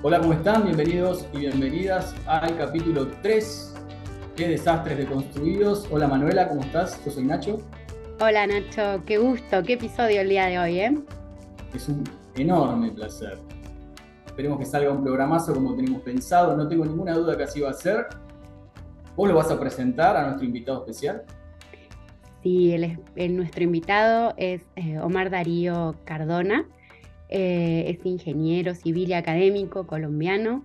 Hola, ¿cómo están? Bienvenidos y bienvenidas al capítulo 3, ¿Qué desastres deconstruidos? Hola Manuela, ¿cómo estás? Yo soy Nacho. Hola Nacho, qué gusto, qué episodio el día de hoy, ¿eh? Es un enorme placer. Esperemos que salga un programazo como tenemos pensado, no tengo ninguna duda que así va a ser. ¿Vos lo vas a presentar a nuestro invitado especial? Sí, el, nuestro invitado es eh, Omar Darío Cardona. Eh, es ingeniero civil y académico colombiano,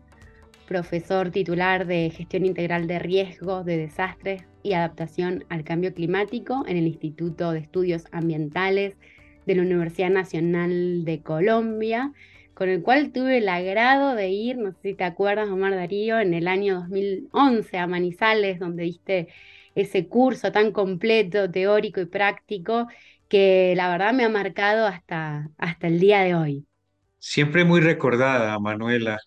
profesor titular de Gestión Integral de Riesgos de Desastres y Adaptación al Cambio Climático en el Instituto de Estudios Ambientales de la Universidad Nacional de Colombia, con el cual tuve el agrado de ir, no sé si te acuerdas, Omar Darío, en el año 2011 a Manizales, donde diste ese curso tan completo, teórico y práctico, que la verdad me ha marcado hasta, hasta el día de hoy. Siempre muy recordada, Manuela,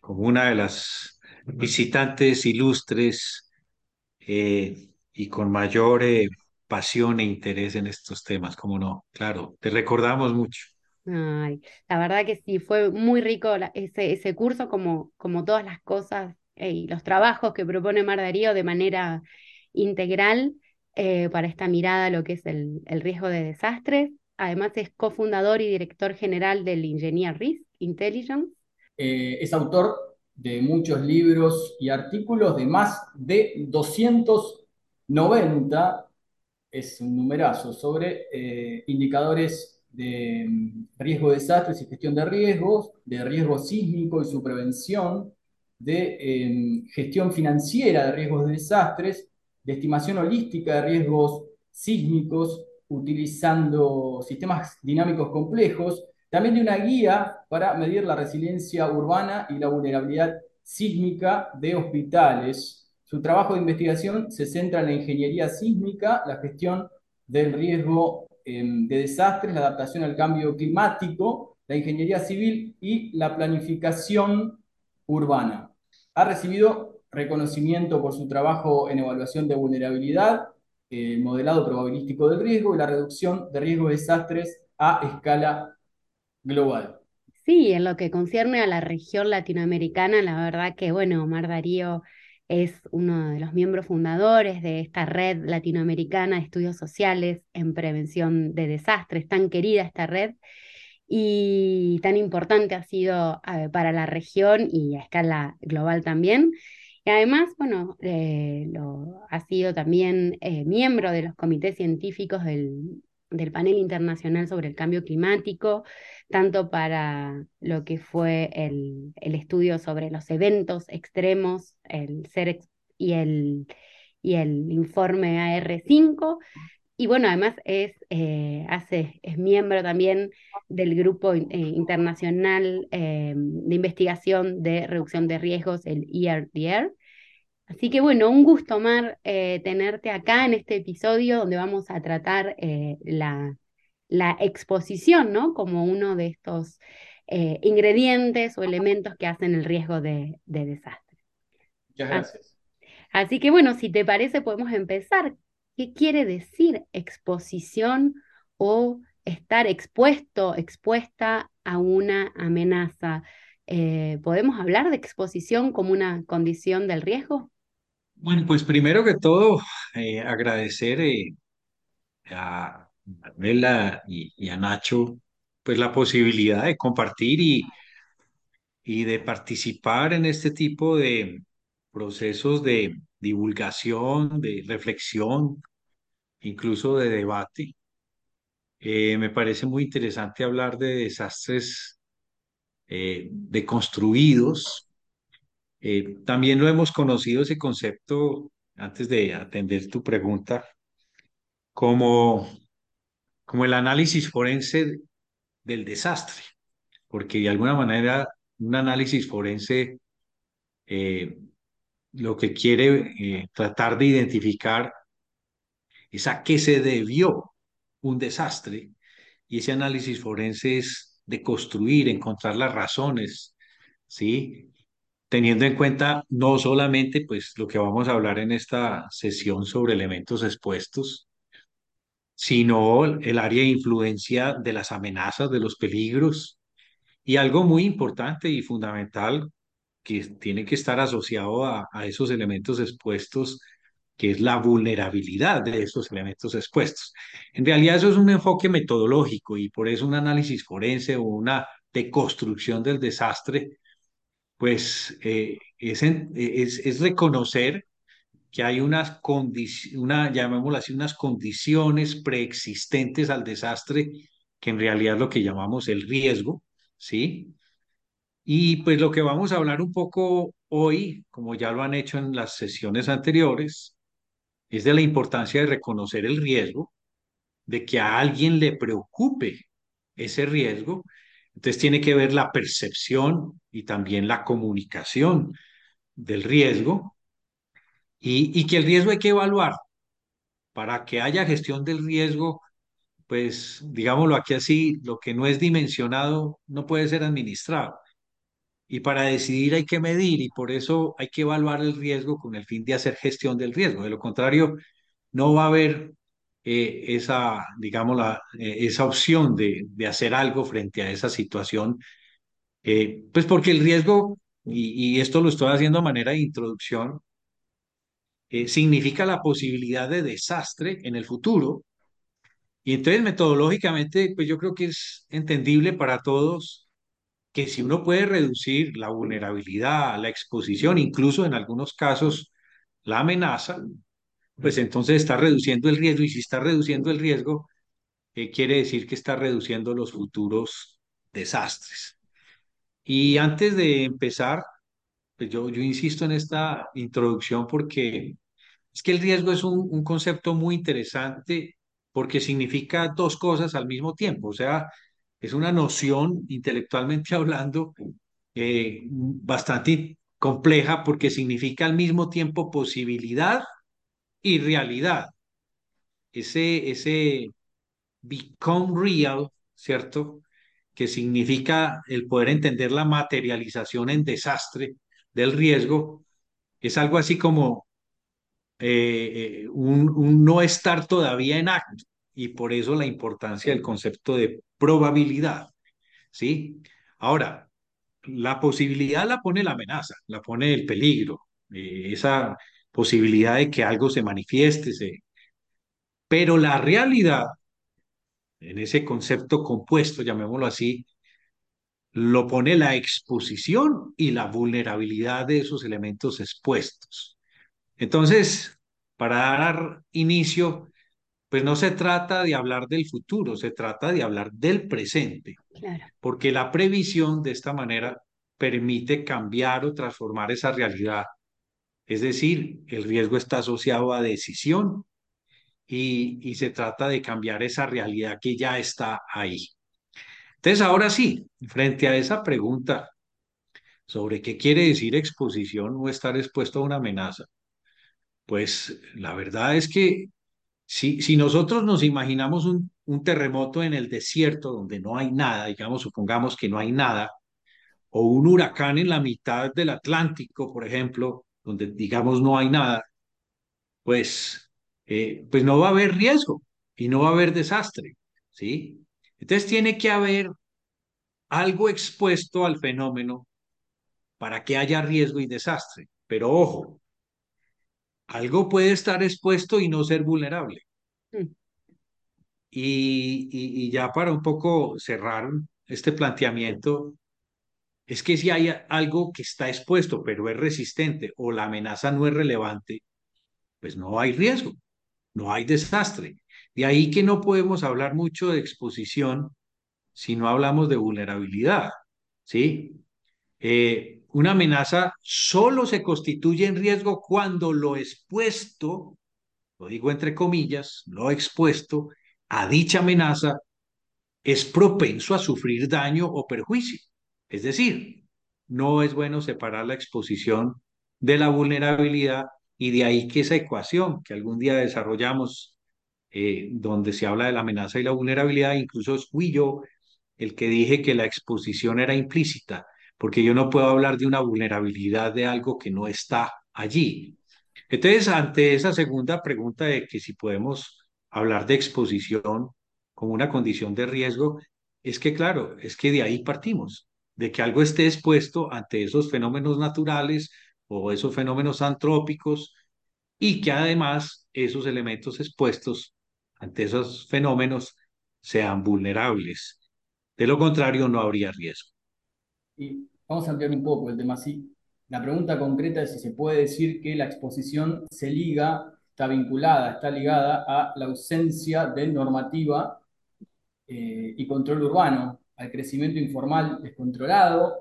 como una de las visitantes ilustres eh, y con mayor eh, pasión e interés en estos temas, como no, claro, te recordamos mucho. Ay, la verdad que sí, fue muy rico ese, ese curso, como, como todas las cosas eh, y los trabajos que propone Mar Darío de manera integral eh, para esta mirada lo que es el, riesgo de desastres. Además es cofundador y director general del Engineer Risk Intelligence. Eh, es autor de muchos libros y artículos de más de 290, es un numerazo, sobre eh, indicadores de mm, riesgo de desastres y gestión de riesgos, de riesgo sísmico y su prevención, de em, gestión financiera de riesgos de desastres de estimación holística de riesgos sísmicos utilizando sistemas dinámicos complejos, también de una guía para medir la resiliencia urbana y la vulnerabilidad sísmica de hospitales. Su trabajo de investigación se centra en la ingeniería sísmica, la gestión del riesgo em, de desastres, la adaptación al cambio climático, la ingeniería civil y la planificación urbana. Ha recibido reconocimiento por su trabajo en evaluación de vulnerabilidad, el modelado probabilístico del riesgo y la reducción de riesgos de desastres a escala global. Sí, en lo que concierne a la región latinoamericana, la verdad que, bueno, Omar Darío es uno de los miembros fundadores de esta red latinoamericana de estudios sociales en prevención de desastres, tan querida esta red y tan importante ha sido eh, para la región y a escala global también. Y además, bueno, eh, ha sido también eh, miembro de los comités científicos del, panel internacional sobre el cambio climático, tanto para lo que fue el, estudio sobre los eventos extremos, el CEREX y el, y el informe AR5. Y bueno, además es, eh, hace, es miembro también del grupo internacional de investigación de reducción de riesgos, el ERDR, Así que bueno, un gusto, Omar, eh, tenerte acá en este episodio donde vamos a tratar eh, la, exposición, ¿no? Como uno de estos eh, ingredientes o elementos que hacen el riesgo de, desastre. Muchas gracias. Así que bueno, si te parece, podemos empezar. ¿Qué quiere decir exposición o estar expuesto, expuesta a una amenaza? ¿Podemos hablar de exposición como una condición del riesgo? Bueno, pues primero que todo, eh, agradecer eh, a Manuela y, a Nacho pues la posibilidad de compartir y, y de participar en este tipo de procesos de divulgación, de reflexión, incluso de debate. Eh, me parece muy interesante hablar de desastres deconstruidos, eh, también lo hemos conocido ese concepto, antes de atender tu pregunta, como, como el análisis forense del desastre, porque de alguna manera un análisis forense eh, lo que quiere eh, tratar de identificar es a qué se debió un desastre y ese análisis forense es de construir, encontrar las razones, ¿sí? Teniendo en cuenta no solamente pues lo que vamos a hablar en esta sesión sobre elementos expuestos, sino el área de influencia de las amenazas, de los peligros Y algo muy importante y fundamental que tiene que estar asociado a, a esos elementos expuestos, que es la vulnerabilidad de esos elementos expuestos. En realidad eso es un enfoque metodológico y por eso un análisis forense o una deconstrucción del desastre, pues eh, es, en- es, es reconocer que hay unas condiciones, una, llamémoslo así, unas condiciones preexistentes al desastre, que en realidad es lo que llamamos el riesgo, ¿sí? Y pues lo que vamos a hablar un poco hoy, como ya lo han hecho en las sesiones anteriores, es de la importancia de reconocer el riesgo, de que a alguien le preocupe ese riesgo. Entonces tiene que ver la percepción y también la comunicación del riesgo y, y que el riesgo hay que evaluar para que haya gestión del riesgo, pues digámoslo aquí así, lo que no es dimensionado no puede ser administrado. Y para decidir hay que medir y por eso hay que evaluar el riesgo con el fin de hacer gestión del riesgo. De lo contrario, no va a haber eh, esa, digamos, eh, esa opción de, de, hacer algo frente a esa situación, eh, pues porque el riesgo, y, y, esto lo estoy haciendo a manera de introducción, eh, significa la posibilidad de desastre en el futuro. Y entonces metodológicamente, pues yo creo que es entendible para todos que si uno puede reducir la vulnerabilidad, la exposición, incluso en algunos casos la amenaza, pues entonces está reduciendo el riesgo y si está reduciendo el riesgo, eh, quiere decir que está reduciendo los futuros desastres. Y antes de empezar, pues yo, yo insisto en esta introducción porque es que el riesgo es un, concepto muy interesante porque significa dos cosas al mismo tiempo, o sea, es una noción intelectualmente hablando eh, bastante compleja porque significa al mismo tiempo posibilidad y realidad. Ese, ese become real, ¿cierto? Que significa el poder entender la materialización en desastre del riesgo, es algo así como eh, eh, un, no estar todavía en acto y por eso la importancia del concepto de probabilidad, ¿sí? Ahora, la posibilidad la pone la amenaza, la pone el peligro, eh, esa posibilidad de que algo se manifieste, se... pero la realidad, en ese concepto compuesto, llamémoslo así, lo pone la exposición y la vulnerabilidad de esos elementos expuestos. Entonces, para dar inicio, pues no se trata de hablar del futuro, se trata de hablar del presente, Claro. porque la previsión de esta manera permite cambiar o transformar esa realidad. Es decir, el riesgo está asociado a decisión y, y se trata de cambiar esa realidad que ya está ahí. Entonces, ahora sí, frente a esa pregunta sobre qué quiere decir exposición o estar expuesto a una amenaza, pues la verdad es que si, si nosotros nos imaginamos un, un terremoto en el desierto donde no hay nada, digamos, supongamos que no hay nada, o un huracán en la mitad del Atlántico, por ejemplo, donde digamos no hay nada, pues, eh, pues no va a haber riesgo y no va a haber desastre, ¿sí? Entonces tiene que haber algo expuesto al fenómeno para que haya riesgo y desastre. Pero ojo, algo puede estar expuesto y no ser vulnerable. Mm. Y, y, y ya para un poco cerrar este planteamiento, es que si hay algo que está expuesto pero es resistente o la amenaza no es relevante, pues no hay riesgo, no hay desastre. De ahí que no podemos hablar mucho de exposición si no hablamos de vulnerabilidad, ¿sí? Eh, una amenaza solo se constituye en riesgo cuando lo expuesto, lo digo entre comillas, lo expuesto a dicha amenaza es propenso a sufrir daño o perjuicio. Es decir, no es bueno separar la exposición de la vulnerabilidad y de ahí que esa ecuación que algún día desarrollamos, eh, donde se habla de la amenaza y la vulnerabilidad, incluso fui yo el que dije que la exposición era implícita, porque yo no puedo hablar de una vulnerabilidad de algo que no está allí. Entonces, ante esa segunda pregunta de que si podemos hablar de exposición como una condición de riesgo, es que claro, es que de ahí partimos. De que algo esté expuesto ante esos fenómenos naturales o esos fenómenos antrópicos y que además esos elementos expuestos ante esos fenómenos sean vulnerables. De lo contrario, no habría riesgo. Y vamos a ampliar un poco el tema así. La pregunta concreta es si se puede decir que la exposición se liga, está vinculada, está ligada a la ausencia de normativa eh, y control urbano, al crecimiento informal descontrolado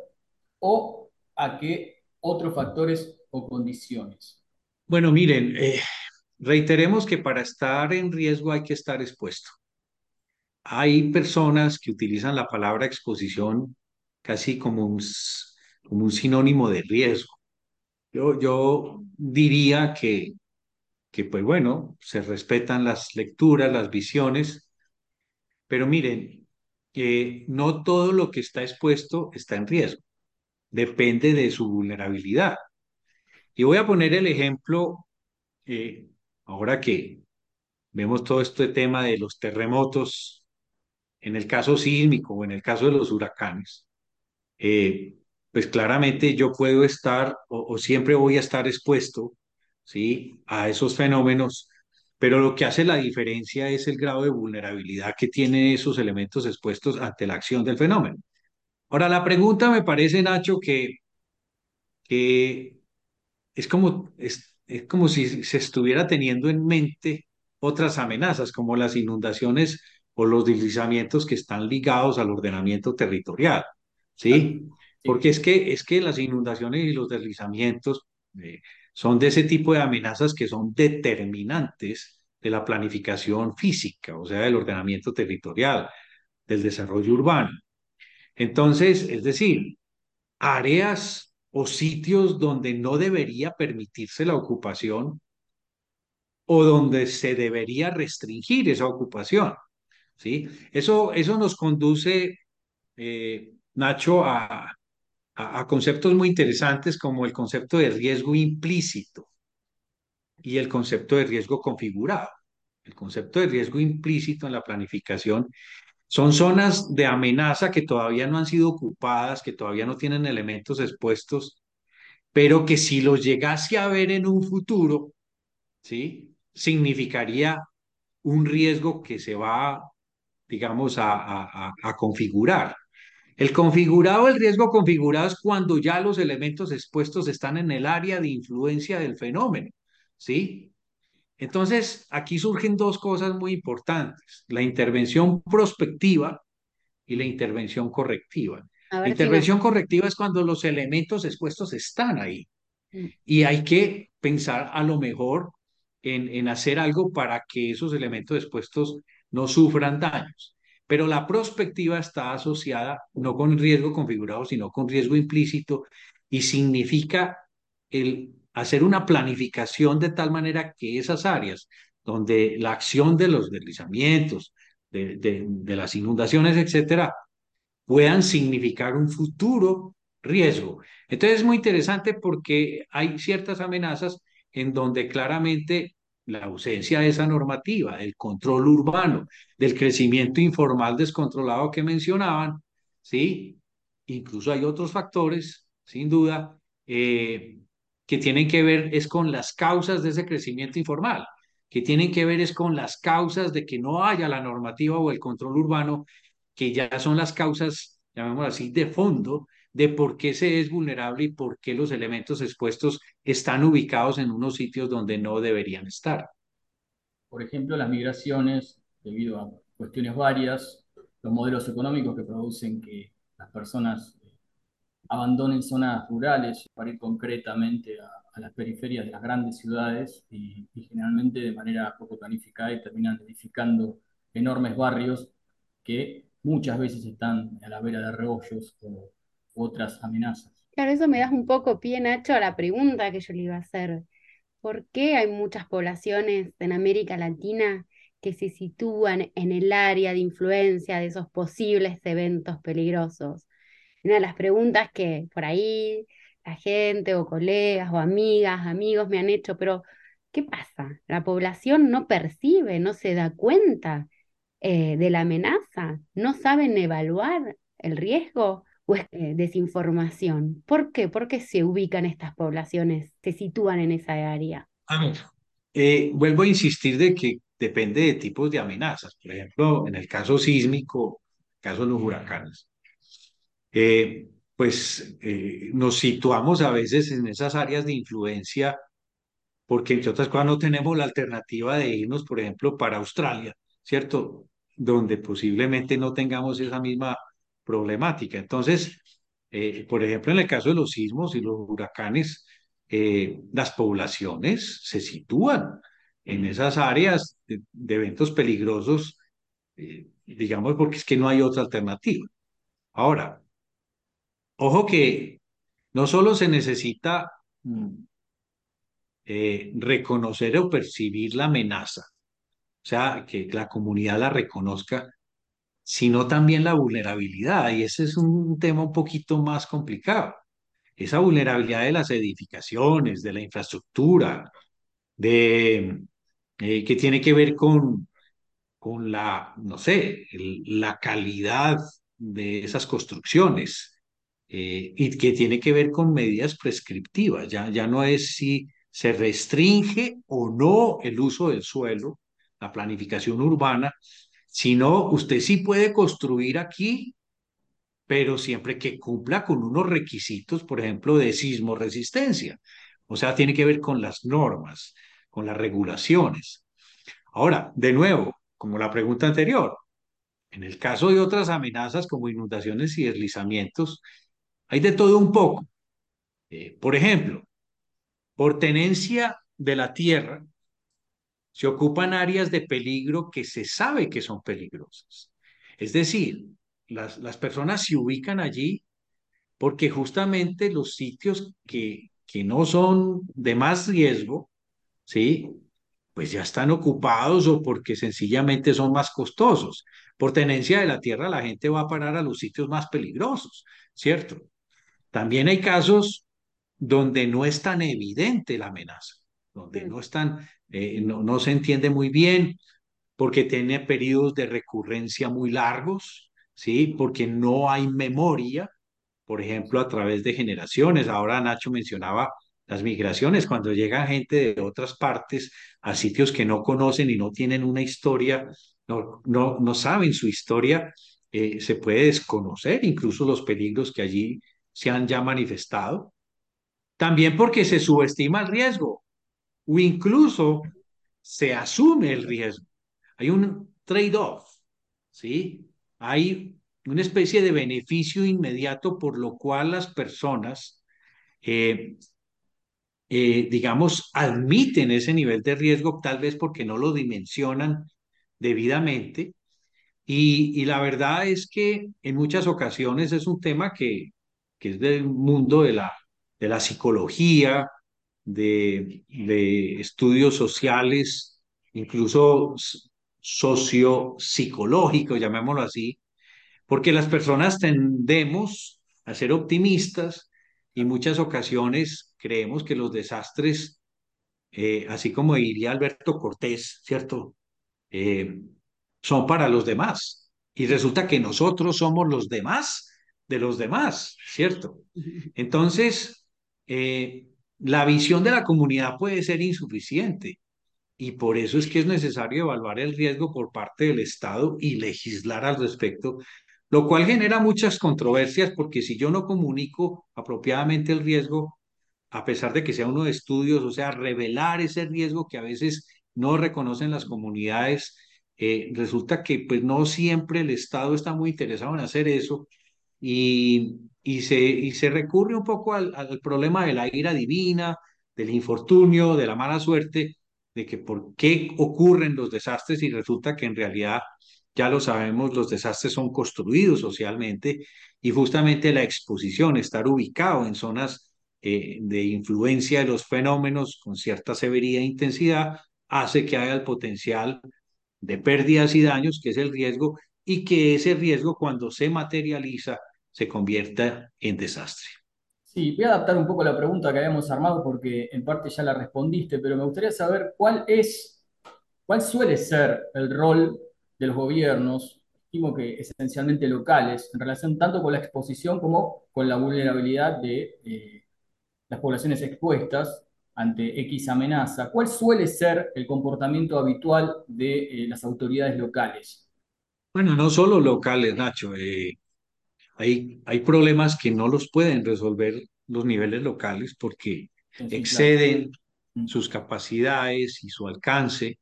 o a qué otros factores o condiciones. Bueno, miren, eh, reiteremos que para estar en riesgo hay que estar expuesto. Hay personas que utilizan la palabra exposición casi como un, como un sinónimo de riesgo. Yo, yo diría que, que, pues bueno, se respetan las lecturas, las visiones, pero miren, que no todo lo que está expuesto está en riesgo. Depende de su vulnerabilidad. Y voy a poner el ejemplo, eh, ahora que vemos todo este tema de los terremotos, en el caso sísmico o en el caso de los huracanes, eh, pues claramente yo puedo estar o, siempre voy a estar expuesto ¿sí? a esos fenómenos, pero lo que hace la diferencia es el grado de vulnerabilidad que tienen esos elementos expuestos ante la acción del fenómeno. Ahora, la pregunta me parece, Nacho, que, que es, como, es, es como si se estuviera teniendo en mente otras amenazas, como las inundaciones o los deslizamientos que están ligados al ordenamiento territorial. ¿sí? Porque es que, es que las inundaciones y los deslizamientos eh, son de ese tipo de amenazas que son determinantes de la planificación física, o sea, del ordenamiento territorial, del desarrollo urbano. Entonces, es decir, áreas o sitios donde no debería permitirse la ocupación o donde se debería restringir esa ocupación. ¿sí? Eso, eso nos conduce, eh, Nacho, a, a, conceptos muy interesantes como el concepto de riesgo implícito y el concepto de riesgo configurado. El concepto de riesgo implícito en la planificación son zonas de amenaza que todavía no han sido ocupadas, que todavía no tienen elementos expuestos, pero que si los llegase a ver en un futuro, ¿sí? Significaría un riesgo que se va, digamos, a, configurar. El configurado, el riesgo configurado es cuando ya los elementos expuestos están en el área de influencia del fenómeno, ¿sí? Entonces, aquí surgen dos cosas muy importantes, la intervención prospectiva y la intervención correctiva. La intervención correctiva es cuando los elementos expuestos están ahí mm. y hay que pensar a lo mejor en, en hacer algo para que esos elementos expuestos no sufran daños pero la prospectiva está asociada no con riesgo configurado, sino con riesgo implícito y significa el hacer una planificación de tal manera que esas áreas donde la acción de los deslizamientos, de, las inundaciones, etcétera, puedan significar un futuro riesgo. Entonces es muy interesante porque hay ciertas amenazas en donde claramente la ausencia de esa normativa, del control urbano, del crecimiento informal descontrolado que mencionaban, ¿sí? Incluso hay otros factores, sin duda, eh, que tienen que ver es con las causas de ese crecimiento informal, que tienen que ver es con las causas de que no haya la normativa o el control urbano, que ya son las causas, llamémoslo así, de fondo de por qué se es vulnerable y por qué los elementos expuestos están ubicados en unos sitios donde no deberían estar. Por ejemplo, las migraciones, debido a cuestiones varias, los modelos económicos que producen que las personas eh, abandonen zonas rurales para ir concretamente a, las periferias de las grandes ciudades y, generalmente de manera poco planificada y terminan edificando enormes barrios que muchas veces están a la vera de rebollos o otras amenazas. Claro, eso me das un poco pie, Nacho, a la pregunta que yo le iba a hacer. ¿Por qué hay muchas poblaciones en América Latina que se sitúan en el área de influencia de esos posibles eventos peligrosos? Una de las preguntas que por ahí la gente o colegas o amigas, amigos me han hecho, pero ¿qué pasa? La población no percibe, no se da cuenta eh, de la amenaza, no saben evaluar el riesgo o es eh, desinformación? ¿Por qué? ¿Por qué se ubican estas poblaciones, se sitúan en esa área? A ver, eh, vuelvo a insistir de que depende de tipos de amenazas. Por ejemplo, en el caso sísmico, caso de los huracanes, eh, pues nos situamos a veces en esas áreas de influencia porque entre otras cosas no tenemos la alternativa de irnos, por ejemplo, para Australia, ¿cierto? Donde posiblemente no tengamos esa misma problemática. Entonces, eh, por ejemplo, en el caso de los sismos y los huracanes, eh, las poblaciones se sitúan en esas áreas de, de eventos peligrosos, eh, digamos, porque es que no hay otra alternativa. Ahora, ojo que no solo se necesita mm, reconocer o percibir la amenaza, o sea, que la comunidad la reconozca, sino también la vulnerabilidad. Y ese es un tema un poquito más complicado. Esa vulnerabilidad de las edificaciones, de la infraestructura, de, eh, que tiene que ver con, con la, no sé, la calidad de esas construcciones eh, y que tiene que ver con medidas prescriptivas. Ya, ya no es si se restringe o no el uso del suelo, la planificación urbana, sino usted sí puede construir aquí, pero siempre que cumpla con unos requisitos, por ejemplo, de sismo resistencia. O sea, tiene que ver con las normas, con las regulaciones. Ahora, de nuevo, como la pregunta anterior, en el caso de otras amenazas como inundaciones y deslizamientos, hay de todo un poco. Eh, por ejemplo, por tenencia de la tierra, se ocupan áreas de peligro que se sabe que son peligrosas. Es decir, las, las personas se ubican allí porque justamente los sitios que, que no son de más riesgo, ¿sí? Pues ya están ocupados o porque sencillamente son más costosos. Por tenencia de la tierra, la gente va a parar a los sitios más peligrosos, ¿cierto? También hay casos donde no es tan evidente la amenaza, donde no, están, eh, no, no se entiende muy bien, porque tiene periodos de recurrencia muy largos, ¿sí? Porque no hay memoria, por ejemplo, a través de generaciones. Ahora Nacho mencionaba las migraciones, cuando llega gente de otras partes a sitios que no conocen y no tienen una historia, no, no, no saben su historia, eh, se puede desconocer incluso los peligros que allí se han ya manifestado. También porque se subestima el riesgo o incluso se asume el riesgo. Hay un trade-off, ¿sí? Hay una especie de beneficio inmediato por lo cual las personas, eh, eh, digamos, admiten ese nivel de riesgo, tal vez porque no lo dimensionan debidamente. Y, y la verdad es que en muchas ocasiones es un tema que, que es del mundo de la, de la psicología, de, de estudios sociales, incluso sociopsicológicos, llamémoslo así, porque las personas tendemos a ser optimistas y muchas ocasiones creemos que los desastres, eh, así como diría Alberto Cortés, ¿cierto? Eh, son para los demás. Y resulta que nosotros somos los demás de los demás, ¿cierto? Entonces, eh, la visión de la comunidad puede ser insuficiente. Y por eso es que es necesario evaluar el riesgo por parte del Estado y legislar al respecto, lo cual genera muchas controversias porque si yo no comunico apropiadamente el riesgo, a pesar de que sea uno de estudios, o sea, revelar ese riesgo que a veces no reconocen las comunidades, eh, resulta que pues no siempre el Estado está muy interesado en hacer eso y, se, recurre un poco al, al problema de la ira divina, del infortunio, de la mala suerte, de que por qué ocurren los desastres y resulta que en realidad, ya lo sabemos, los desastres son construidos socialmente y justamente la exposición, estar ubicado en zonas eh, de influencia de los fenómenos con cierta severidad e intensidad, hace que haya el potencial de pérdidas y daños, que es el riesgo, y que ese riesgo cuando se materializa se convierta en desastre. Sí, voy a adaptar un poco la pregunta que habíamos armado porque en parte ya la respondiste, pero me gustaría saber cuál es, cuál suele ser el rol de los gobiernos estimo que esencialmente locales, en relación tanto con la exposición como con la vulnerabilidad de eh, las poblaciones expuestas ante X amenaza. ¿Cuál suele ser el comportamiento habitual de eh, las autoridades locales? Bueno, no solo locales, Nacho. eh, hay, hay problemas que no los pueden resolver los niveles locales porque exceden Mm. sus capacidades y su alcance,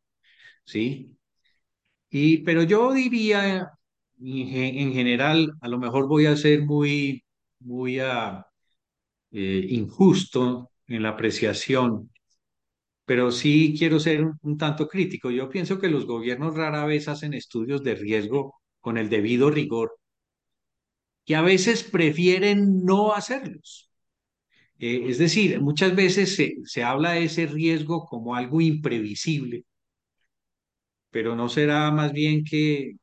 ¿sí? Y, pero yo diría, en general, a lo mejor voy a ser muy, muy ah, eh, injusto en la apreciación, pero sí quiero ser un, un tanto crítico. Yo pienso que los gobiernos rara vez hacen estudios de riesgo con el debido rigor y a veces prefieren no hacerlos. Eh, es decir, muchas veces se, se habla de ese riesgo como algo imprevisible, pero no será más bien que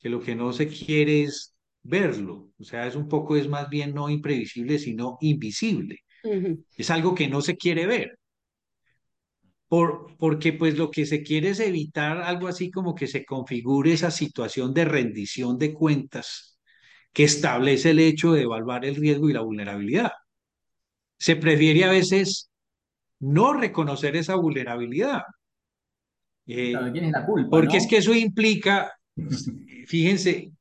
que lo que no se quiere es verlo. O sea, es un poco, es más bien no imprevisible, sino invisible. Es algo que no se quiere ver. Por, porque pues lo que se quiere es evitar algo así como que se configure esa situación de rendición de cuentas que establece el hecho de evaluar el riesgo y la vulnerabilidad. Se prefiere a veces no reconocer esa vulnerabilidad, Claro, ¿de eh, quién es la culpa, porque es que eso implica, fíjense,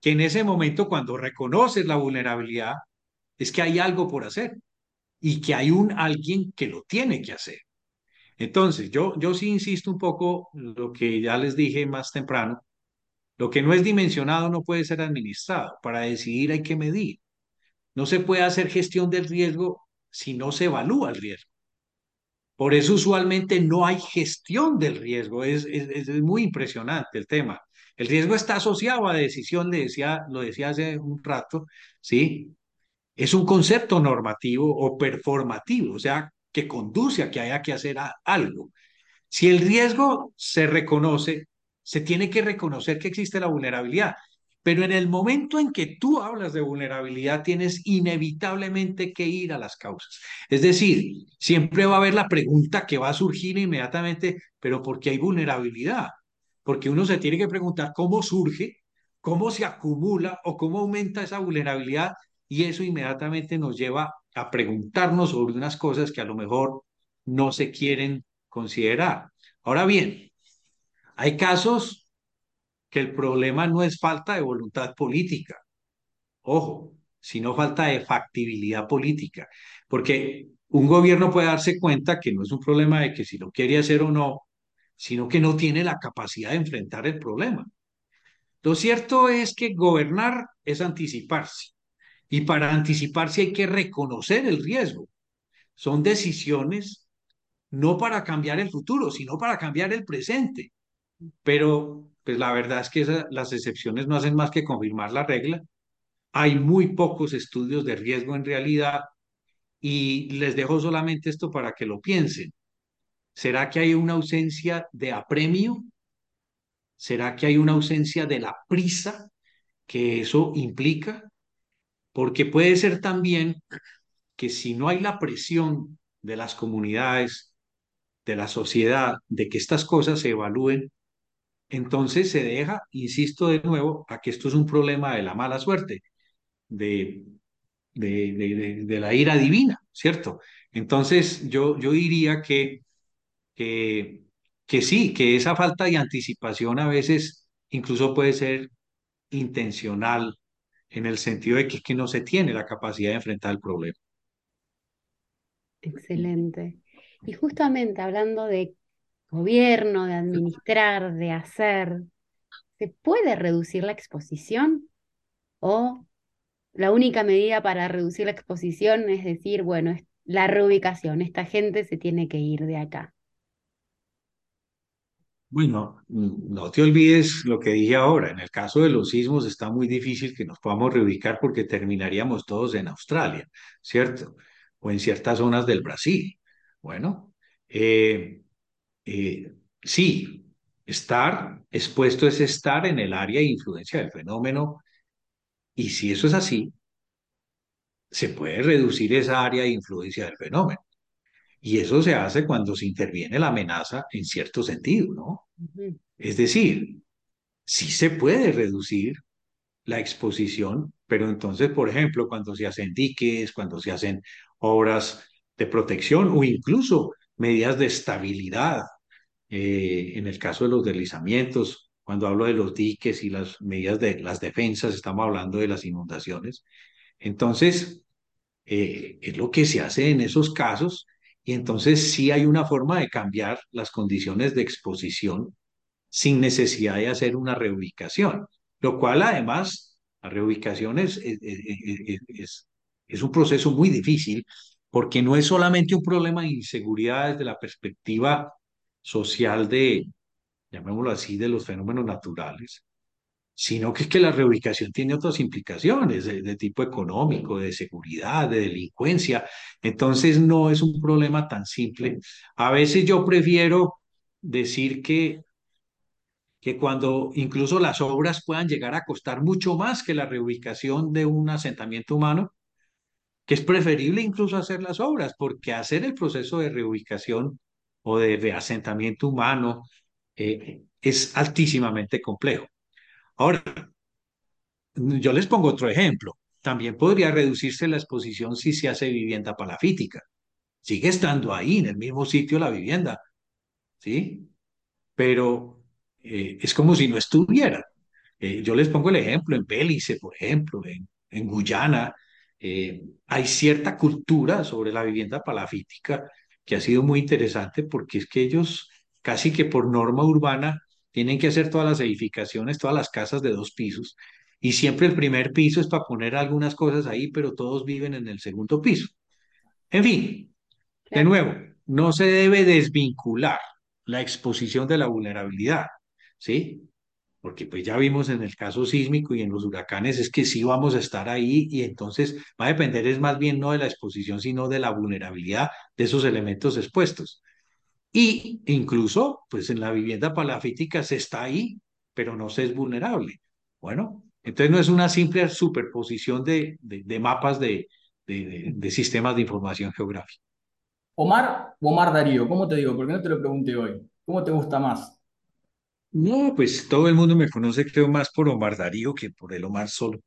que en ese momento cuando reconoces la vulnerabilidad, es que hay algo por hacer y que hay un alguien que lo tiene que hacer. Entonces, yo, yo sí insisto un poco lo que ya les dije más temprano, lo que no es dimensionado no puede ser administrado. Para decidir hay que medir. No se puede hacer gestión del riesgo si no se evalúa el riesgo. Por eso usualmente no hay gestión del riesgo. Es, es, es muy impresionante el tema. El riesgo está asociado a decisión, le decía, lo decía hace un rato, ¿sí? es un concepto normativo o performativo, o sea, que conduce a que haya que hacer algo. Si el riesgo se reconoce, se tiene que reconocer que existe la vulnerabilidad, pero en el momento en que tú hablas de vulnerabilidad, tienes inevitablemente que ir a las causas. Es decir, siempre va a haber la pregunta que va a surgir inmediatamente, pero ¿por qué hay vulnerabilidad? Porque uno se tiene que preguntar cómo surge, cómo se acumula o cómo aumenta esa vulnerabilidad y eso inmediatamente nos lleva a preguntarnos sobre unas cosas que a lo mejor no se quieren considerar. Ahora bien, hay casos que el problema no es falta de voluntad política, ojo, sino falta de factibilidad política, porque un gobierno puede darse cuenta que no es un problema de que si lo quiere hacer o no, sino que no tiene la capacidad de enfrentar el problema. Lo cierto es que gobernar es anticiparse y para anticiparse hay que reconocer el riesgo. Son decisiones no para cambiar el futuro, sino para cambiar el presente. Pero pues la verdad es que las excepciones no hacen más que confirmar la regla. Hay muy pocos estudios de riesgo en realidad y les dejo solamente esto para que lo piensen. ¿Será que hay una ausencia de apremio? ¿Será que hay una ausencia de la prisa que eso implica? Porque puede ser también que si no hay la presión de las comunidades, de la sociedad, de que estas cosas se evalúen, entonces se deja, insisto de nuevo, a que esto es un problema de la mala suerte, de, de, de, la ira divina, ¿cierto? Entonces yo, yo diría que, que, que sí, que esa falta de anticipación a veces incluso puede ser intencional en el sentido de que, que no se tiene la capacidad de enfrentar el problema. Excelente. Y justamente hablando de gobierno, de administrar, de hacer, ¿se puede reducir la exposición? ¿O la única medida para reducir la exposición es decir, bueno, es la reubicación, esta gente se tiene que ir de acá? Bueno, no te olvides lo que dije ahora. En el caso de los sismos está muy difícil que nos podamos reubicar porque terminaríamos todos en Australia, ¿cierto? O en ciertas zonas del Brasil. Bueno, eh, eh, sí, estar expuesto es estar en el área de influencia del fenómeno y si eso es así, se puede reducir esa área de influencia del fenómeno. Y eso se hace cuando se interviene la amenaza en cierto sentido, ¿no? Es decir, sí se puede reducir la exposición, pero entonces, por ejemplo, cuando se hacen diques, cuando se hacen obras de protección o incluso medidas de estabilidad, eh, en el caso de los deslizamientos, cuando hablo de los diques y las medidas de las defensas, estamos hablando de las inundaciones. Entonces, eh, es lo que se hace en esos casos y entonces sí hay una forma de cambiar las condiciones de exposición sin necesidad de hacer una reubicación, lo cual además, la reubicación es, es, es, es un proceso muy difícil porque no es solamente un problema de inseguridad desde la perspectiva social de, llamémoslo así, de los fenómenos naturales, sino que es que la reubicación tiene otras implicaciones de, tipo económico, de seguridad, de delincuencia. Entonces no es un problema tan simple. A veces yo prefiero decir que, que cuando incluso las obras puedan llegar a costar mucho más que la reubicación de un asentamiento humano, que es preferible incluso hacer las obras, porque hacer el proceso de reubicación o de reasentamiento humano eh, es altísimamente complejo. Ahora, yo les pongo otro ejemplo. También podría reducirse la exposición si se hace vivienda palafítica. Sigue estando ahí, en el mismo sitio, la vivienda, ¿sí? Pero eh, es como si no estuviera. Eh, yo les pongo el ejemplo en Bélice, por ejemplo, en, Guyana. Eh, hay cierta cultura sobre la vivienda palafítica que ha sido muy interesante porque es que ellos casi que por norma urbana tienen que hacer todas las edificaciones, todas las casas de dos pisos y siempre el primer piso es para poner algunas cosas ahí, pero todos viven en el segundo piso. En fin, de nuevo, no se debe desvincular la exposición de la vulnerabilidad, ¿sí? Porque pues ya vimos en el caso sísmico y en los huracanes es que sí vamos a estar ahí y entonces va a depender es más bien no de la exposición, sino de la vulnerabilidad de esos elementos expuestos. Y incluso, pues en la vivienda palafítica se está ahí, pero no se es vulnerable. Bueno, entonces no es una simple superposición de, de, de mapas de, de, sistemas de información geográfica. Omar Omar Darío, ¿cómo te digo? Porque no te lo pregunté hoy. ¿Cómo te gusta más? No, pues todo el mundo me conoce, creo, más por Omar Darío que por el Omar solo.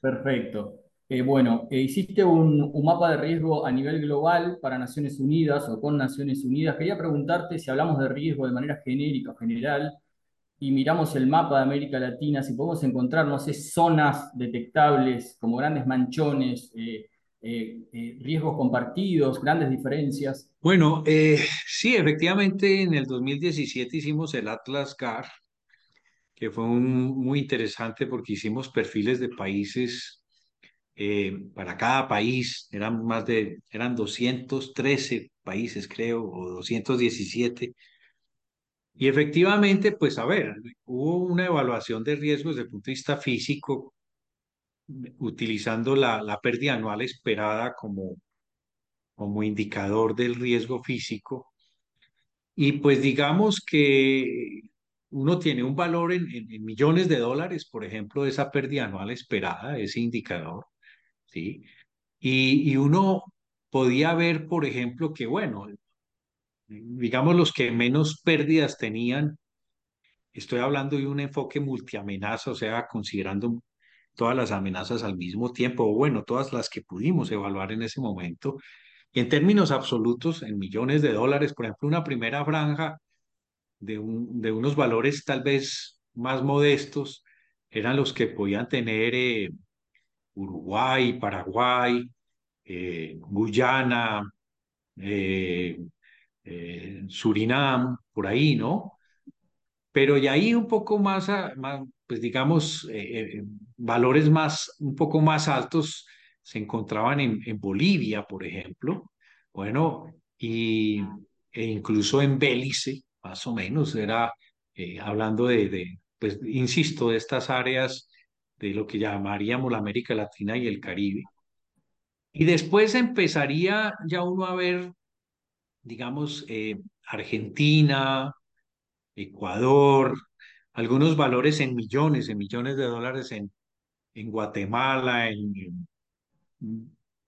Perfecto. Eh, bueno, eh, hiciste un, mapa de riesgo a nivel global para Naciones Unidas o con Naciones Unidas. Quería preguntarte si hablamos de riesgo de manera genérica general, y miramos el mapa de América Latina, si podemos encontrar, no sé, zonas detectables como grandes manchones, eh, eh, riesgos compartidos, grandes diferencias. Bueno, sí, efectivamente en el 2017 hicimos el Atlas GAR, que fue muy interesante porque hicimos perfiles de países eh, para cada país, eran más de, eran 213 países creo, o 217 y efectivamente, pues a ver, hubo una evaluación de riesgos desde el punto de vista físico, utilizando la, la pérdida anual esperada como, como indicador del riesgo físico. Y pues digamos que uno tiene un valor en, en, en millones de dólares, por ejemplo, de esa pérdida anual esperada, ese indicador, ¿sí? Y, y uno podía ver, por ejemplo, que, bueno, digamos, los que menos pérdidas tenían, estoy hablando de un enfoque multiamenaza, o sea, considerando todas las amenazas al mismo tiempo, o bueno, todas las que pudimos evaluar en ese momento. Y en términos absolutos, en millones de dólares, por ejemplo, una primera franja de, un, de unos valores tal vez más modestos, eran los que podían tener eh, Uruguay, Paraguay, eh, Guyana, eh, eh, Surinam, por ahí, ¿no? Pero y ahí un poco más, pues digamos, valores más, un poco más altos se encontraban en, Bolivia, por ejemplo, bueno, y, e incluso en Bélice, más o menos, era hablando de, de, pues, insisto, de estas áreas de lo que llamaríamos la América Latina y el Caribe. Y después empezaría ya uno a ver, digamos, eh, Argentina, Ecuador, algunos valores en millones, en millones de dólares en, en Guatemala,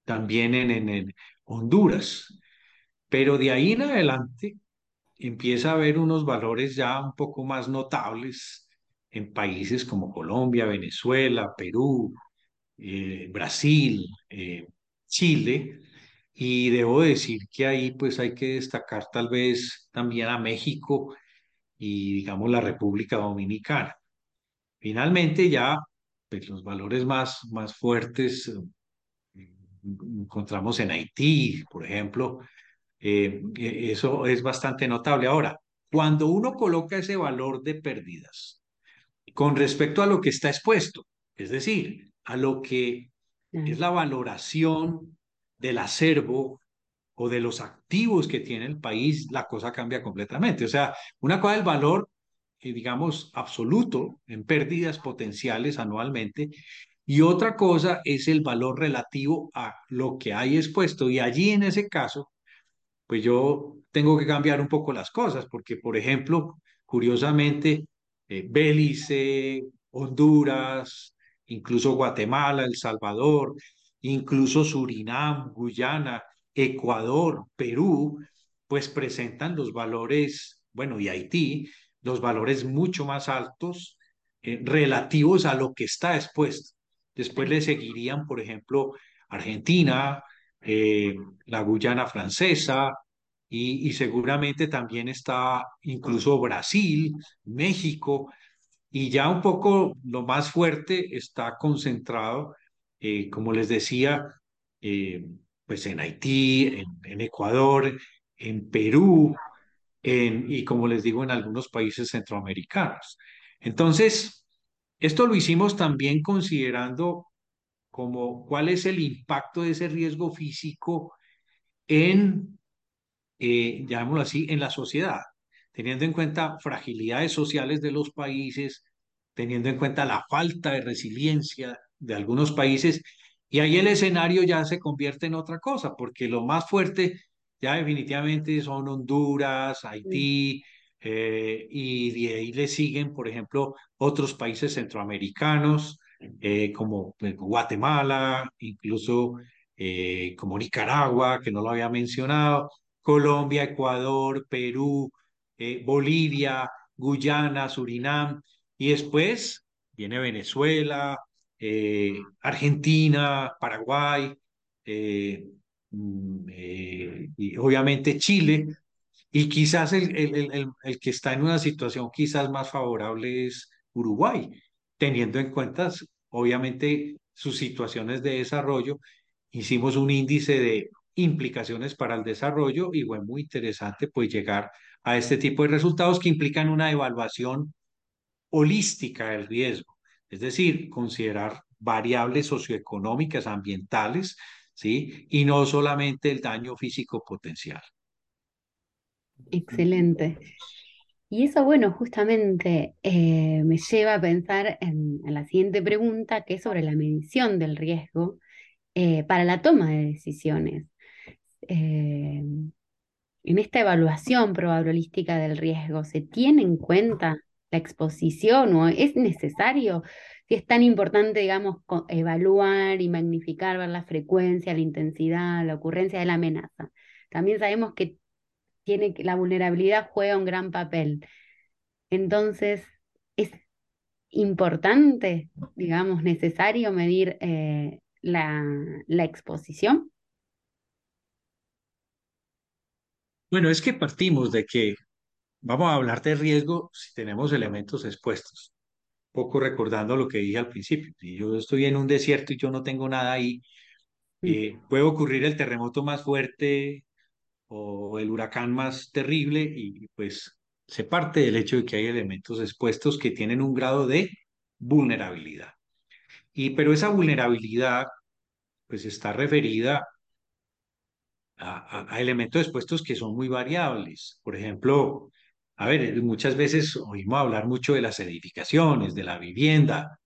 también en, en, en, Honduras. Pero de ahí en adelante empieza a haber unos valores ya un poco más notables en países como Colombia, Venezuela, Perú, eh, Brasil, eh, Chile, y debo decir que ahí pues hay que destacar tal vez también a México y digamos la República Dominicana. Finalmente ya pues, los valores más, más fuertes eh, encontramos en Haití, por ejemplo, e, eso es bastante notable. Ahora, cuando uno coloca ese valor de pérdidas con respecto a lo que está expuesto, es decir, a lo que es la valoración del acervo o de los activos que tiene el país, la cosa cambia completamente. O sea, una cosa es el valor, eh, digamos, absoluto en pérdidas potenciales anualmente, y otra cosa es el valor relativo a lo que hay expuesto. Y allí, en ese caso, pues yo tengo que cambiar un poco las cosas, porque, por ejemplo, curiosamente, eh, Belice, Honduras, incluso Guatemala, El Salvador, incluso Surinam, Guyana, Ecuador, Perú, pues presentan los valores, bueno, y Haití, los valores mucho más altos eh, relativos a lo que está expuesto. Después le seguirían, por ejemplo, Argentina, eh, la Guyana francesa, y, seguramente también está incluso Brasil, México, y ya un poco lo más fuerte está concentrado, eh, como les decía, eh, pues en Haití, en, Ecuador, en Perú, y como les digo, en algunos países centroamericanos. Entonces, esto lo hicimos también considerando como cuál es el impacto de ese riesgo físico en, eh, llamémoslo así, en la sociedad, teniendo en cuenta fragilidades sociales de los países, teniendo en cuenta la falta de resiliencia de algunos países, y ahí el escenario ya se convierte en otra cosa, porque lo más fuerte ya definitivamente son Honduras, Haití, eh, y de ahí le siguen, por ejemplo, otros países centroamericanos, eh, como pues, Guatemala, incluso eh, como Nicaragua, que no lo había mencionado, Colombia, Ecuador, Perú, eh, Bolivia, Guyana, Surinam, y después viene Venezuela, eh, Argentina, Paraguay, mm, y obviamente Chile, y quizás el, el, el, el, que está en una situación quizás más favorable es Uruguay, teniendo en cuenta, obviamente, sus situaciones de desarrollo. Hicimos un índice de implicaciones para el desarrollo y fue muy interesante pues llegar a este tipo de resultados que implican una evaluación holística del riesgo, es decir, considerar variables socioeconómicas, ambientales, ¿sí? Y no solamente el daño físico potencial. Excelente. Y eso, bueno, justamente eh, me lleva a pensar en, la siguiente pregunta, que es sobre la medición del riesgo eh, para la toma de decisiones. Eh, en esta evaluación probabilística del riesgo, ¿se tiene en cuenta la exposición o es necesario? Si es tan importante, digamos, evaluar y magnificar, ver la frecuencia, la intensidad, la ocurrencia de la amenaza. También sabemos que tiene, la vulnerabilidad juega un gran papel. Entonces, es importante, digamos, necesario medir eh, la, la exposición. Bueno, es que partimos de que vamos a hablar de riesgo si tenemos elementos expuestos. Poco recordando lo que dije al principio. Si yo estoy en un desierto y yo no tengo nada ahí, eh, puede ocurrir el terremoto más fuerte o el huracán más terrible y pues se parte del hecho de que hay elementos expuestos que tienen un grado de vulnerabilidad. Y pero esa vulnerabilidad pues está referida a, elementos expuestos que son muy variables. Por ejemplo, a ver, muchas veces oímos hablar mucho de las edificaciones, de la vivienda,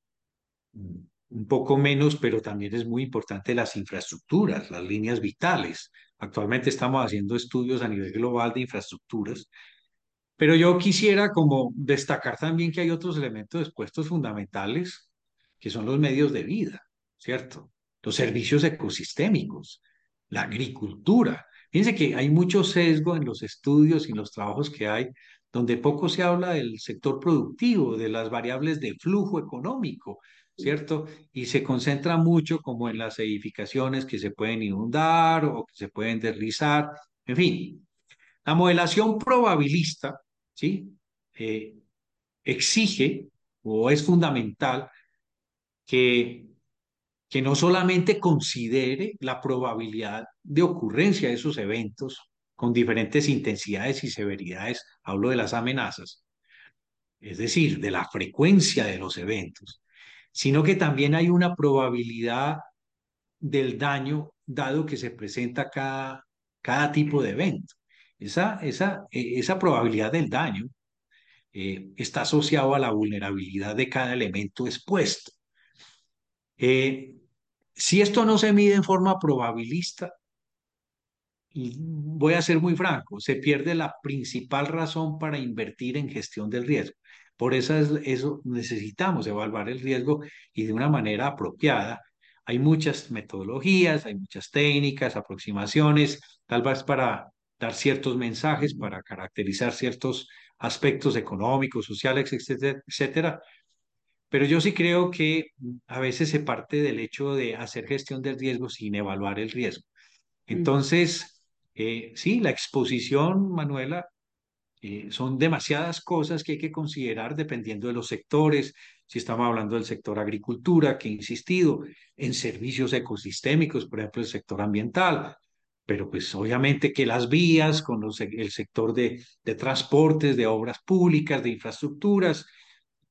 un poco menos, pero también es muy importante las infraestructuras, las líneas vitales. Actualmente estamos haciendo estudios a nivel global de infraestructuras, pero yo quisiera como destacar también que hay otros elementos expuestos fundamentales, que son los medios de vida, ¿cierto? Los servicios ecosistémicos, la agricultura. Fíjense que hay mucho sesgo en los estudios y los trabajos que hay donde poco se habla del sector productivo, de las variables de flujo económico, ¿cierto? Y se concentra mucho como en las edificaciones que se pueden inundar o que se pueden deslizar, en fin. La modelación probabilista, ¿sí? Eh, exige o es fundamental que, que no solamente considere la probabilidad de ocurrencia de esos eventos con diferentes intensidades y severidades, hablo de las amenazas, es decir, de la frecuencia de los eventos, sino que también hay una probabilidad del daño dado que se presenta cada, cada tipo de evento. Esa, esa, e, esa probabilidad del daño eh, está asociado a la vulnerabilidad de cada elemento expuesto. Eh, si esto no se mide en forma probabilista, voy a ser muy franco, se pierde la principal razón para invertir en gestión del riesgo. Por eso, es, eso necesitamos evaluar el riesgo y de una manera apropiada. Hay muchas metodologías, hay muchas técnicas, aproximaciones, tal vez para dar ciertos mensajes, para caracterizar ciertos aspectos económicos, sociales, etcétera, etcétera. Pero yo sí creo que a veces se parte del hecho de hacer gestión del riesgo sin evaluar el riesgo. Entonces, eh, sí, la exposición, Manuela, eh, son demasiadas cosas que hay que considerar dependiendo de los sectores. Si estamos hablando del sector agricultura, que he insistido, en servicios ecosistémicos, por ejemplo, el sector ambiental, pero pues obviamente que las vías con el sector de, de transportes, de obras públicas, de infraestructuras,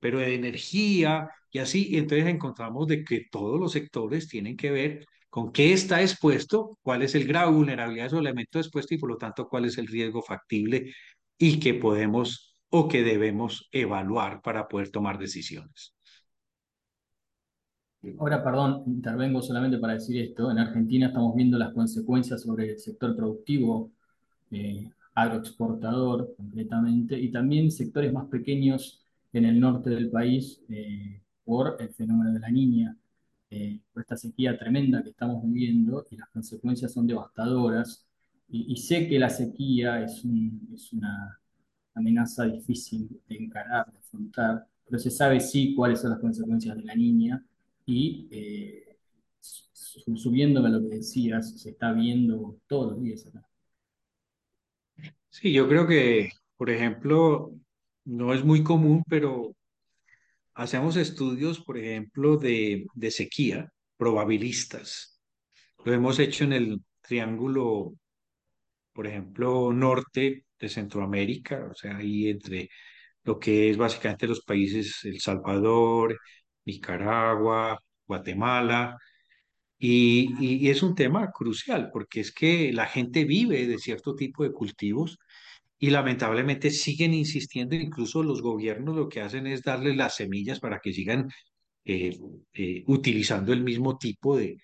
pero de energía y así, y entonces encontramos de que todos los sectores tienen que ver con qué está expuesto, cuál es el grado de vulnerabilidad de esos elementos expuestos y por lo tanto cuál es el riesgo factible y que podemos o que debemos evaluar para poder tomar decisiones. Ahora, perdón, intervengo solamente para decir esto. En Argentina estamos viendo las consecuencias sobre el sector productivo, eh, agroexportador concretamente, y también sectores más pequeños en el norte del país eh, por el fenómeno de la niña, eh, por esta sequía tremenda que estamos viviendo, y las consecuencias son devastadoras. Y, sé que la sequía es, es una amenaza difícil de encarar, de afrontar, pero se sabe sí cuáles son las consecuencias de la niña y eh, subiéndome a lo que decías, se está viendo todos los días acá. Sí, yo creo que, por ejemplo, no es muy común, pero hacemos estudios, por ejemplo, de, sequía, probabilistas. Lo hemos hecho en el triángulo, por ejemplo, norte de Centroamérica, o sea, ahí entre lo que es básicamente los países El Salvador, Nicaragua, Guatemala, y, es un tema crucial porque es que la gente vive de cierto tipo de cultivos y lamentablemente siguen insistiendo, incluso los gobiernos lo que hacen es darles las semillas para que sigan eh, eh, utilizando el mismo tipo de,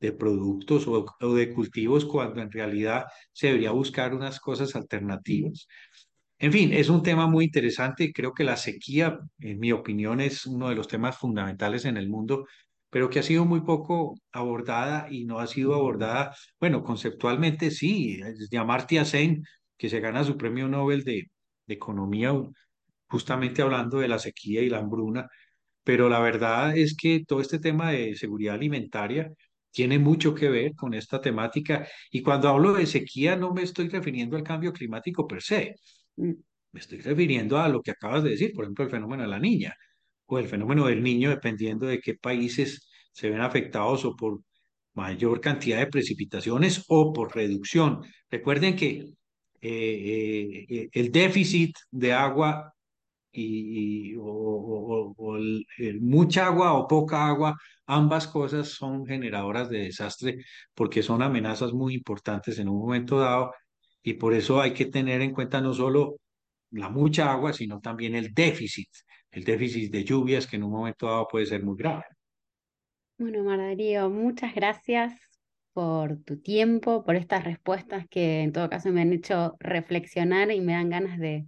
de productos o, o, de cultivos cuando en realidad se debería buscar unas cosas alternativas. En fin, es un tema muy interesante. Creo que la sequía, en mi opinión, es uno de los temas fundamentales en el mundo, pero que ha sido muy poco abordada y no ha sido abordada, bueno, conceptualmente sí. Amartya Sen, que se gana su premio Nobel de, de Economía, justamente hablando de la sequía y la hambruna, pero la verdad es que todo este tema de seguridad alimentaria tiene mucho que ver con esta temática. Y cuando hablo de sequía, no me estoy refiriendo al cambio climático per se Mm. Me estoy refiriendo a lo que acabas de decir, por ejemplo, el fenómeno de la niña o el fenómeno del niño, dependiendo de qué países se ven afectados o por mayor cantidad de precipitaciones o por reducción. Recuerden que eh, eh, el déficit de agua y, o, mucha agua o poca agua, ambas cosas son generadoras de desastre porque son amenazas muy importantes en un momento dado y por eso hay que tener en cuenta no solo la mucha agua, sino también el déficit, el déficit de lluvias que en un momento dado puede ser muy grave. Bueno, Mardarío, muchas gracias por tu tiempo, por estas respuestas que en todo caso me han hecho reflexionar y me dan ganas de,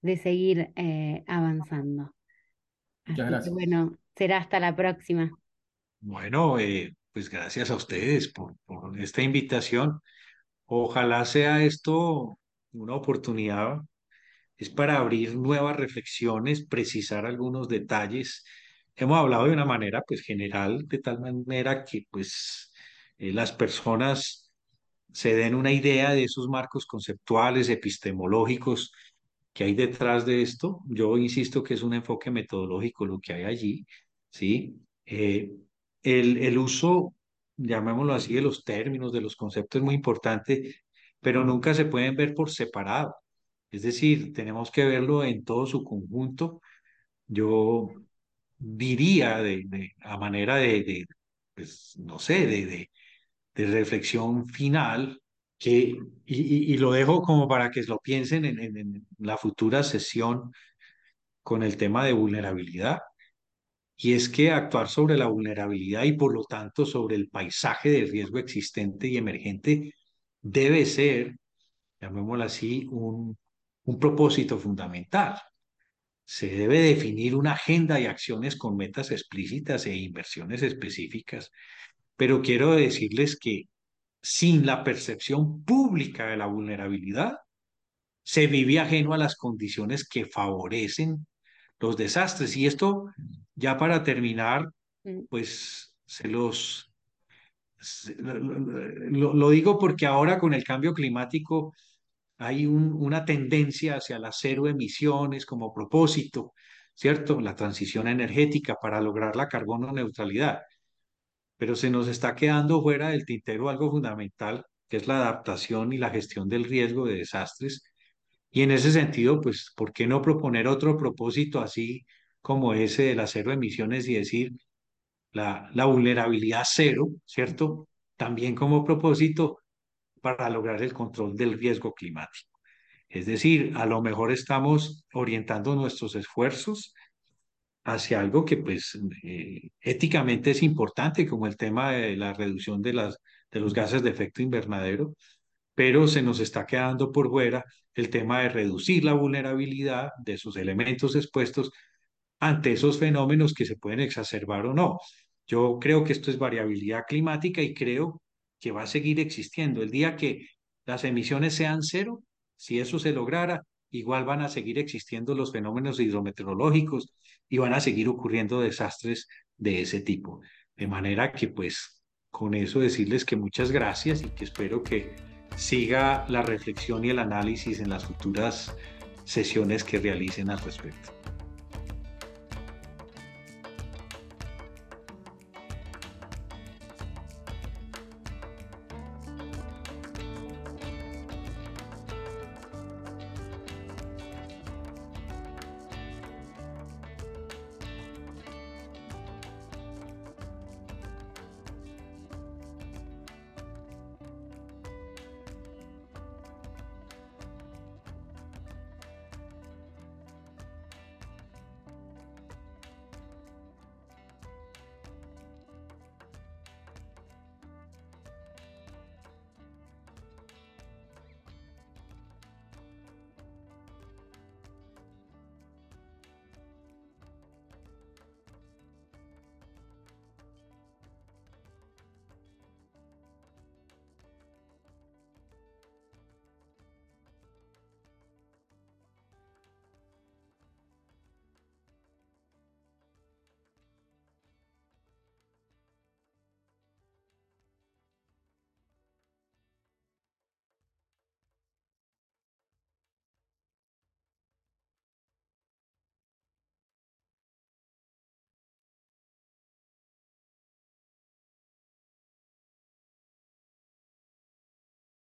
de seguir eh, avanzando. Muchas gracias. bueno, será hasta la próxima. Bueno, eh, pues gracias a ustedes por, por esta invitación. Ojalá sea esto una oportunidad es para abrir nuevas reflexiones, precisar algunos detalles. Hemos hablado de una manera pues general, de tal manera que pues eh, las personas se den una idea de esos marcos conceptuales, epistemológicos que hay detrás de esto. Yo insisto que es un enfoque metodológico lo que hay allí, ¿sí? Eh, el, el uso, llamémoslo así, de los términos, de los conceptos es muy importante, pero nunca se pueden ver por separado. Es decir, tenemos que verlo en todo su conjunto. Yo diría de, de a manera de, de pues, no sé, de, de, de reflexión final, que, y, y, lo dejo como para que lo piensen en, en, la futura sesión con el tema de vulnerabilidad, y es que actuar sobre la vulnerabilidad y por lo tanto sobre el paisaje de riesgo existente y emergente debe ser, llamémoslo así, un, un propósito fundamental. Se debe definir una agenda y acciones con metas explícitas e inversiones específicas, pero quiero decirles que sin la percepción pública de la vulnerabilidad, se vive ajeno a las condiciones que favorecen los desastres. Y esto, ya para terminar, Mm. pues se los... se- lo, lo digo porque ahora con el cambio climático hay un- una tendencia hacia las cero emisiones como propósito, ¿cierto? La transición energética para lograr la carbono neutralidad. Pero se nos está quedando fuera del tintero algo fundamental, que es la adaptación y la gestión del riesgo de desastres. Y en ese sentido, pues, ¿por qué no proponer otro propósito así como ese de las cero emisiones y decir la, la vulnerabilidad cero, ¿cierto? También como propósito para lograr el control del riesgo climático. Es decir, a lo mejor estamos orientando nuestros esfuerzos hacia algo que pues eh, éticamente es importante, como el tema de la reducción de, las, de los gases de efecto invernadero, pero se nos está quedando por fuera el tema de reducir la vulnerabilidad de sus elementos expuestos ante esos fenómenos que se pueden exacerbar o no. Yo creo que esto es variabilidad climática y creo que va a seguir existiendo. El día que las emisiones sean cero, si eso se lograra, igual van a seguir existiendo los fenómenos hidrometeorológicos y van a seguir ocurriendo desastres de ese tipo. De manera que pues con eso decirles que muchas gracias y que espero que siga la reflexión y el análisis en las futuras sesiones que realicen al respecto.